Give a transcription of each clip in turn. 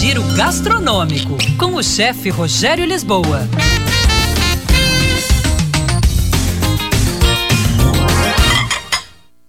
Giro gastronômico com o chefe Rogério Lisboa.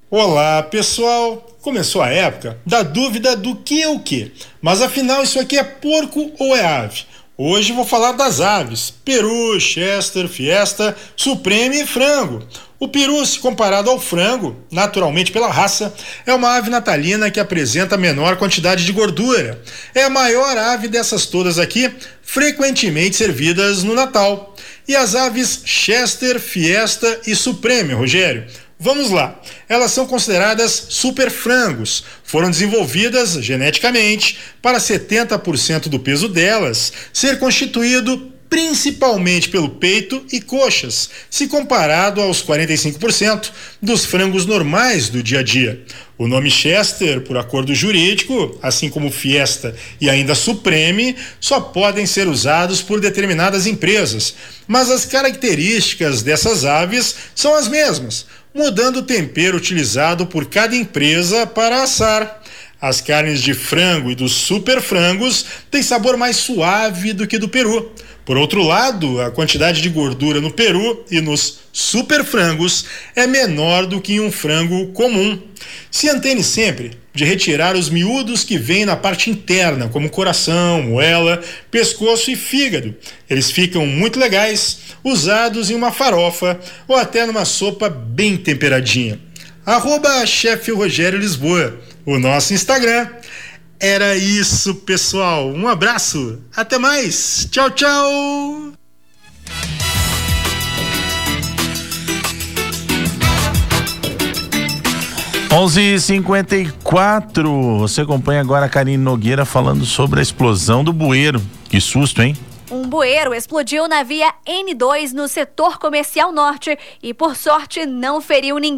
Olá, pessoal! Começou a época da dúvida do que é o que. Mas afinal, isso aqui é porco ou é ave? Hoje vou falar das aves: peru, chester, fiesta, supreme e frango. O peru, se comparado ao frango, naturalmente pela raça, é uma ave natalina que apresenta menor quantidade de gordura. É a maior ave dessas todas aqui, frequentemente servidas no Natal. E as aves chester, fiesta e supreme, Rogério? Vamos lá. Elas são consideradas super frangos. Foram desenvolvidas geneticamente para 70% do peso delas ser constituído principalmente pelo peito e coxas, se comparado aos 45% dos frangos normais do dia a dia. O nome Chester, por acordo jurídico, assim como Fiesta e ainda Supreme, só podem ser usados por determinadas empresas, mas as características dessas aves são as mesmas, mudando o tempero utilizado por cada empresa para assar. As carnes de frango e dos super frangos têm sabor mais suave do que do peru. Por outro lado, a quantidade de gordura no peru e nos super frangos é menor do que em um frango comum. Se antene sempre de retirar os miúdos que vêm na parte interna, como coração, moela, pescoço e fígado. Eles ficam muito legais, usados em uma farofa ou até numa sopa bem temperadinha. Arroba chefe Rogério Lisboa o nosso Instagram. Era isso, pessoal. Um abraço. Até mais. Tchau, tchau. Onze cinquenta e. Você acompanha agora a Karine Nogueira falando sobre a explosão do bueiro. Que susto, hein? Um bueiro explodiu na via N2 no setor comercial norte e, por sorte, não feriu ninguém.